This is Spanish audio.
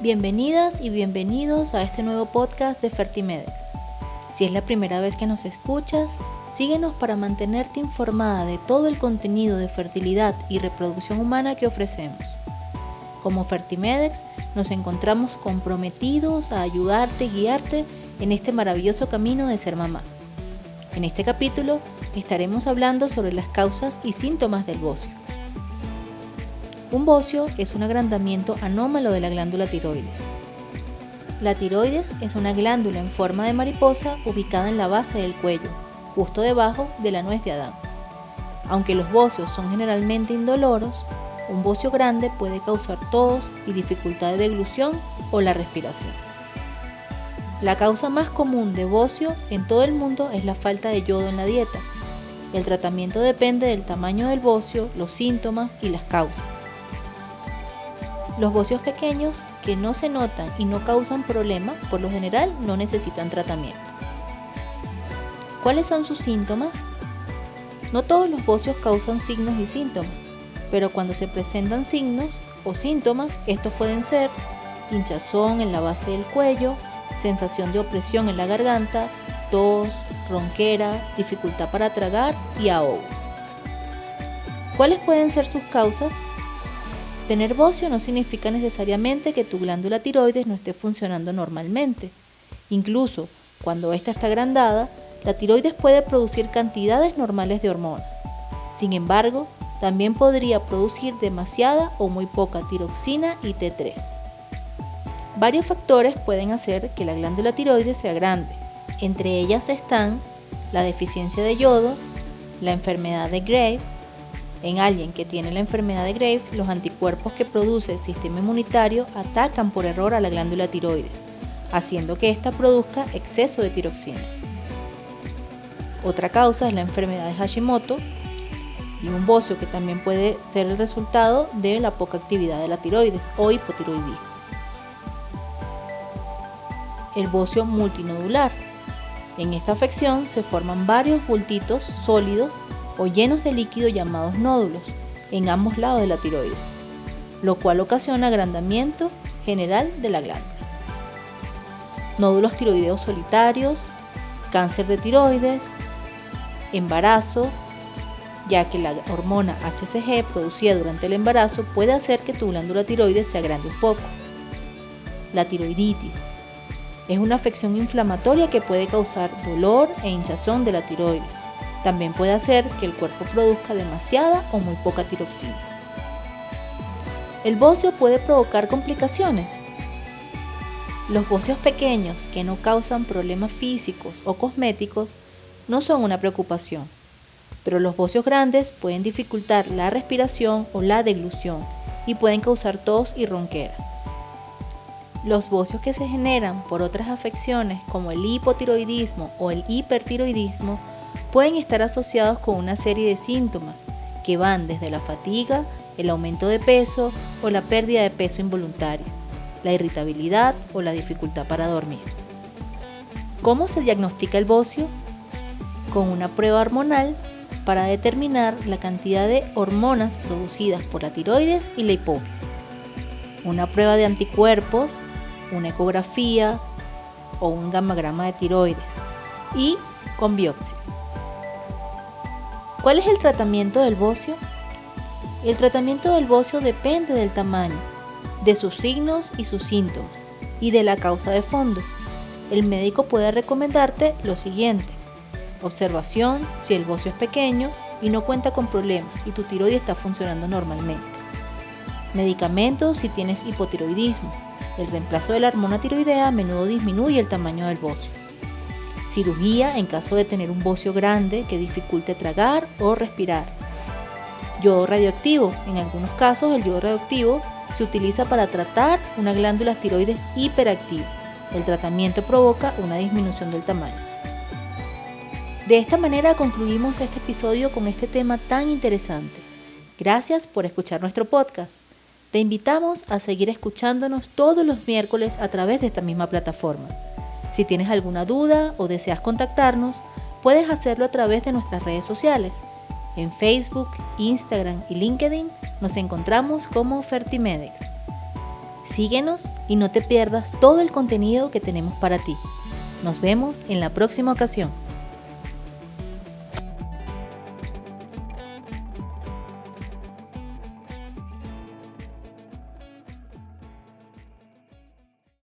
Bienvenidas y bienvenidos a este nuevo podcast de Fertimedex. Si es la primera vez que nos escuchas, síguenos para mantenerte informada de todo el contenido de fertilidad y reproducción humana que ofrecemos. Como Fertimedex nos encontramos comprometidos a ayudarte y guiarte en este maravilloso camino de ser mamá. En este capítulo estaremos hablando sobre las causas y síntomas del bocio. Un bocio es un agrandamiento anómalo de la glándula tiroides. La tiroides es una glándula en forma de mariposa ubicada en la base del cuello, justo debajo de la nuez de Adán. Aunque los bocios son generalmente indoloros, un bocio grande puede causar tos y dificultad de deglución o la respiración. La causa más común de bocio en todo el mundo es la falta de yodo en la dieta. El tratamiento depende del tamaño del bocio, los síntomas y las causas. Los bocios pequeños que no se notan y no causan problema, por lo general no necesitan tratamiento. ¿Cuáles son sus síntomas? No todos los bocios causan signos y síntomas, pero cuando se presentan signos o síntomas, estos pueden ser hinchazón en la base del cuello, sensación de opresión en la garganta, tos, ronquera, dificultad para tragar y ahogo. ¿Cuáles pueden ser sus causas? Tener bocio no significa necesariamente que tu glándula tiroides no esté funcionando normalmente. Incluso cuando ésta está agrandada, la tiroides puede producir cantidades normales de hormonas. Sin embargo, también podría producir demasiada o muy poca tiroxina y T3. Varios factores pueden hacer que la glándula tiroides sea grande. Entre ellas están la deficiencia de yodo, la enfermedad de Graves, en alguien que tiene la enfermedad de Graves, los anticuerpos que produce el sistema inmunitario atacan por error a la glándula tiroides, haciendo que ésta produzca exceso de tiroxina. Otra causa es la enfermedad de Hashimoto y un bocio que también puede ser el resultado de la poca actividad de la tiroides o hipotiroidismo. El bocio multinodular. En esta afección se forman varios bultitos sólidos o llenos de líquido llamados nódulos en ambos lados de la tiroides, lo cual ocasiona agrandamiento general de la glándula. Nódulos tiroideos solitarios, cáncer de tiroides, embarazo, ya que la hormona HCG producida durante el embarazo puede hacer que tu glándula tiroides se agrande un poco. La tiroiditis es una afección inflamatoria que puede causar dolor e hinchazón de la tiroides también puede hacer que el cuerpo produzca demasiada o muy poca tiroxina. El bocio puede provocar complicaciones. Los bocios pequeños que no causan problemas físicos o cosméticos no son una preocupación, pero los bocios grandes pueden dificultar la respiración o la deglución y pueden causar tos y ronquera. Los bocios que se generan por otras afecciones como el hipotiroidismo o el hipertiroidismo pueden estar asociados con una serie de síntomas que van desde la fatiga, el aumento de peso o la pérdida de peso involuntaria, la irritabilidad o la dificultad para dormir. ¿Cómo se diagnostica el bocio? Con una prueba hormonal para determinar la cantidad de hormonas producidas por la tiroides y la hipófisis. Una prueba de anticuerpos, una ecografía o un gamagrama de tiroides y con biopsia. ¿Cuál es el tratamiento del bocio? El tratamiento del bocio depende del tamaño, de sus signos y sus síntomas, y de la causa de fondo. El médico puede recomendarte lo siguiente. Observación si el bocio es pequeño y no cuenta con problemas y tu tiroides está funcionando normalmente. Medicamentos si tienes hipotiroidismo. El reemplazo de la hormona tiroidea a menudo disminuye el tamaño del bocio cirugía en caso de tener un bocio grande que dificulte tragar o respirar. Yodo radioactivo. En algunos casos el yodo radioactivo se utiliza para tratar una glándula tiroides hiperactiva. El tratamiento provoca una disminución del tamaño. De esta manera concluimos este episodio con este tema tan interesante. Gracias por escuchar nuestro podcast. Te invitamos a seguir escuchándonos todos los miércoles a través de esta misma plataforma. Si tienes alguna duda o deseas contactarnos, puedes hacerlo a través de nuestras redes sociales. En Facebook, Instagram y LinkedIn nos encontramos como Fertimedex. Síguenos y no te pierdas todo el contenido que tenemos para ti. Nos vemos en la próxima ocasión.